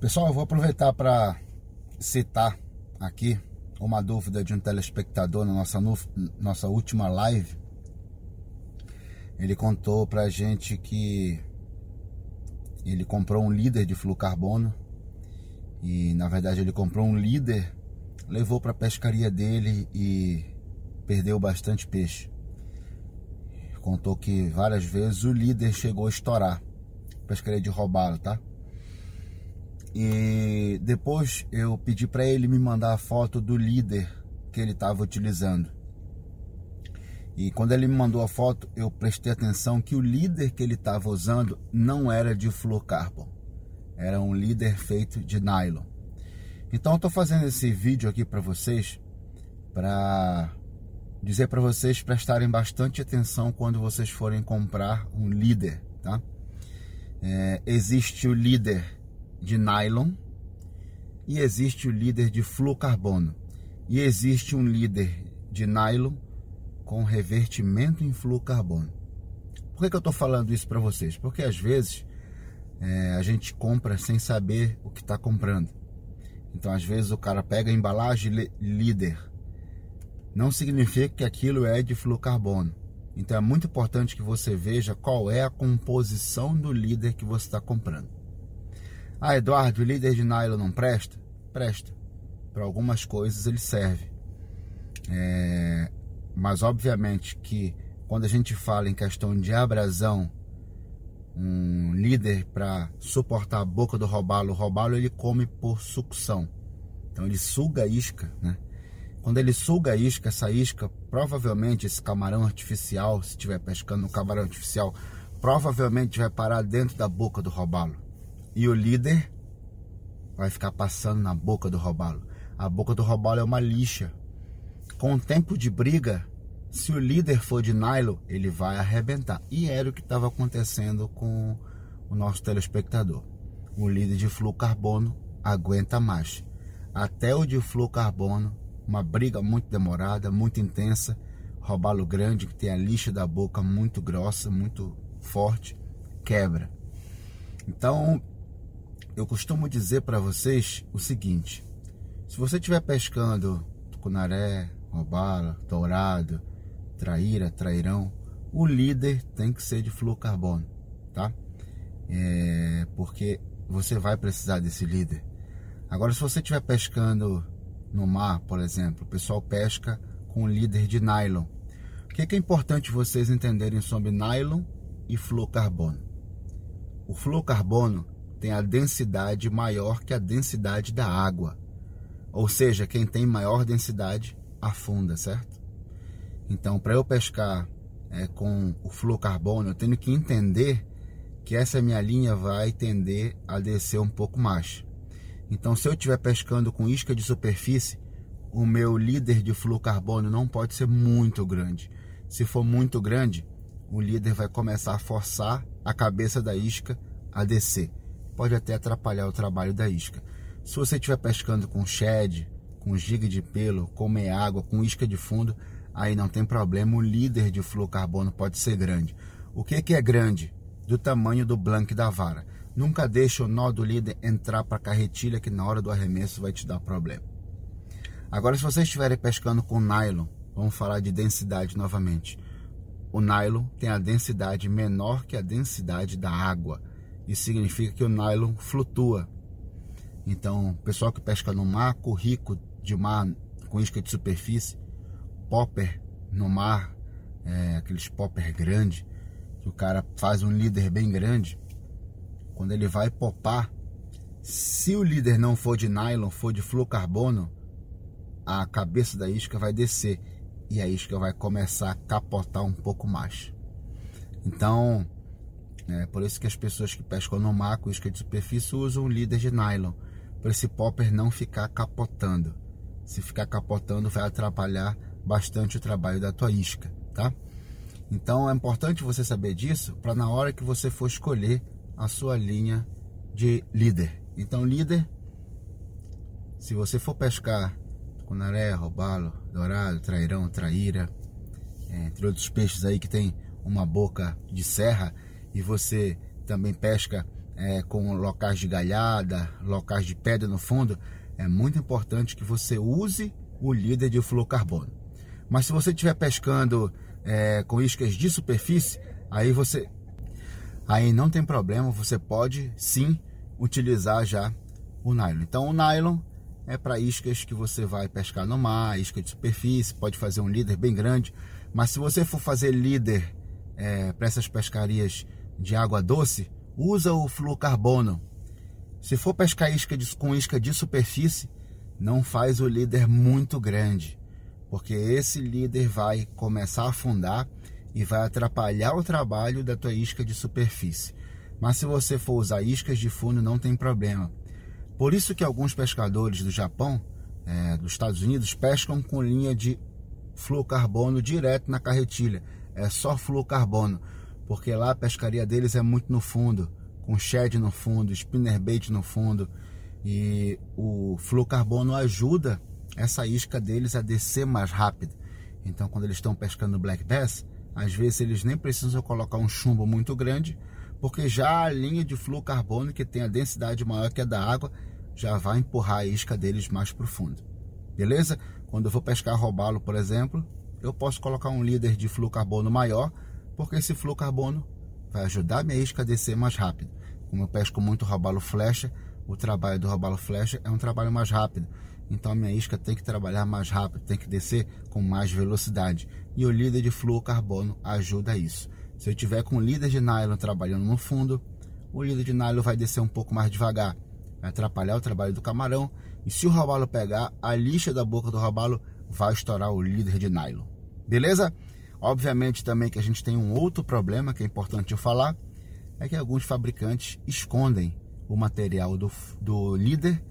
Pessoal, eu vou aproveitar para citar aqui uma dúvida de um telespectador na nossa, nossa última live. Ele contou pra gente que ele comprou um líder de fluocarbono e na verdade ele comprou um líder, levou para a pescaria dele e perdeu bastante peixe. Contou que várias vezes o líder chegou a estourar. Pescaria de roubá-lo, tá? E depois eu pedi para ele me mandar a foto do líder que ele estava utilizando. E quando ele me mandou a foto, eu prestei atenção que o líder que ele estava usando não era de fluorocarbon. Era um líder feito de nylon. Então estou fazendo esse vídeo aqui para vocês para dizer para vocês prestarem bastante atenção quando vocês forem comprar um líder, tá? É, existe o líder de nylon e existe o líder de fluocarbono e existe um líder de nylon com revertimento em fluocarbono. Por que, que eu estou falando isso para vocês? Porque às vezes é, a gente compra sem saber o que está comprando. Então às vezes o cara pega a embalagem líder, não significa que aquilo é de fluocarbono. Então é muito importante que você veja qual é a composição do líder que você está comprando. Ah, Eduardo, o líder de nylon não presta? Presta. Para algumas coisas ele serve. É, mas obviamente que quando a gente fala em questão de abrasão, um líder para suportar a boca do robalo, o robalo ele come por sucção. Então ele suga a isca, né? Quando ele suga a isca, essa isca, provavelmente esse camarão artificial, se estiver pescando um camarão artificial, provavelmente vai parar dentro da boca do robalo. E o líder vai ficar passando na boca do robalo. A boca do robalo é uma lixa. Com o tempo de briga, se o líder for de nylon, ele vai arrebentar. E era o que estava acontecendo com o nosso telespectador. O líder de fluocarbono aguenta mais. Até o de fluocarbono, uma briga muito demorada, muito intensa, robalo grande que tem a lixa da boca muito grossa, muito forte, quebra. Então, eu costumo dizer para vocês o seguinte: se você estiver pescando tucunaré, robalo, dourado, traíra, trairão, o líder tem que ser de fluocarbono, tá? É, porque você vai precisar desse líder. Agora, se você estiver pescando no mar, por exemplo, o pessoal pesca com líder de nylon. O que é, que é importante vocês entenderem sobre nylon e fluocarbono? O fluocarbono tem a densidade maior que a densidade da água. Ou seja, quem tem maior densidade afunda, certo? Então, para eu pescar é, com o fluocarbono, eu tenho que entender que essa minha linha vai tender a descer um pouco mais. Então, se eu estiver pescando com isca de superfície, o meu líder de fluocarbono não pode ser muito grande. Se for muito grande, o líder vai começar a forçar a cabeça da isca a descer pode até atrapalhar o trabalho da isca. Se você estiver pescando com shed, com giga de pelo, com meia água, com isca de fundo, aí não tem problema, o líder de fluocarbono pode ser grande. O que, que é grande? Do tamanho do blank da vara. Nunca deixe o nó do líder entrar para a carretilha que na hora do arremesso vai te dar problema. Agora, se vocês estiverem pescando com nylon, vamos falar de densidade novamente. O nylon tem a densidade menor que a densidade da água. Isso significa que o nylon flutua. Então, pessoal que pesca no mar, rico de mar com isca de superfície, popper no mar, é, aqueles popper grande, que o cara faz um líder bem grande, quando ele vai popar, se o líder não for de nylon, for de fluocarbono, a cabeça da isca vai descer e a isca vai começar a capotar um pouco mais. Então, é por isso que as pessoas que pescam no mar com isca de superfície usam líder de nylon, para esse popper não ficar capotando. Se ficar capotando, vai atrapalhar bastante o trabalho da tua isca, tá? Então é importante você saber disso para na hora que você for escolher a sua linha de líder. Então, líder, se você for pescar com naré, robalo, dourado, trairão, traíra, é, entre outros peixes aí que tem uma boca de serra, e você também pesca é, com locais de galhada, locais de pedra no fundo, é muito importante que você use o líder de fluorocarbono. Mas se você estiver pescando é, com iscas de superfície, aí você aí não tem problema, você pode sim utilizar já o nylon. Então o nylon é para iscas que você vai pescar no mar, isca de superfície, pode fazer um líder bem grande, mas se você for fazer líder é, para essas pescarias de água doce, usa o fluorocarbono. Se for pescar isca de, com isca de superfície, não faz o líder muito grande, porque esse líder vai começar a afundar e vai atrapalhar o trabalho da tua isca de superfície. Mas se você for usar iscas de fundo, não tem problema. Por isso que alguns pescadores do Japão, é, dos Estados Unidos, pescam com linha de fluorocarbono direto na carretilha. É só fluorocarbono, porque lá a pescaria deles é muito no fundo, com shed no fundo, spinnerbait no fundo. E o fluorocarbono ajuda essa isca deles a descer mais rápido. Então, quando eles estão pescando black bass, às vezes eles nem precisam colocar um chumbo muito grande, porque já a linha de fluorocarbono, que tem a densidade maior que a da água, já vai empurrar a isca deles mais profundo. Beleza? Quando eu vou pescar robalo, por exemplo, eu posso colocar um líder de fluorocarbono maior, porque esse fluorocarbono vai ajudar minha isca a descer mais rápido. Como eu pesco muito robalo flecha, o trabalho do robalo flecha é um trabalho mais rápido. Então a minha isca tem que trabalhar mais rápido, tem que descer com mais velocidade. E o líder de fluorocarbono ajuda isso. Se eu tiver com líder de nylon trabalhando no fundo, o líder de nylon vai descer um pouco mais devagar, vai atrapalhar o trabalho do camarão. E se o robalo pegar, a lixa da boca do robalo vai estourar o líder de nylon. Beleza? Obviamente também que a gente tem um outro problema que é importante eu falar, é que alguns fabricantes escondem o material do, do líder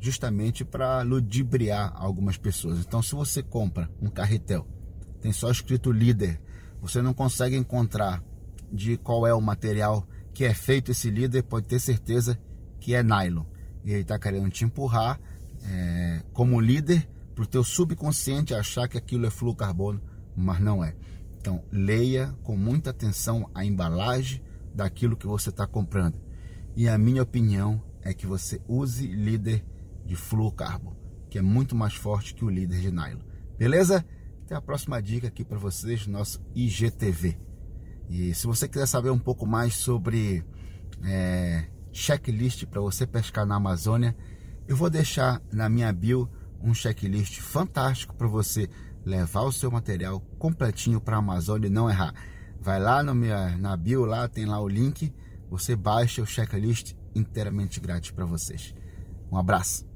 justamente para ludibriar algumas pessoas. Então, se você compra um carretel, tem só escrito líder, você não consegue encontrar de qual é o material que é feito esse líder, pode ter certeza que é nylon. E ele está querendo te empurrar é, como líder para o teu subconsciente achar que aquilo é fluorocarbono, mas não é. Então, leia com muita atenção a embalagem daquilo que você está comprando. E a minha opinião é que você use líder de fluorocarbono, que é muito mais forte que o líder de nylon. Beleza? Até a próxima dica aqui para vocês, nosso IGTV. E se você quiser saber um pouco mais sobre é, checklist para você pescar na Amazônia, eu vou deixar na minha bio um checklist fantástico para você levar o seu material completinho para a Amazônia e não errar. Vai lá no minha, na bio, lá tem lá o link, você baixa o checklist inteiramente grátis para vocês. Um abraço.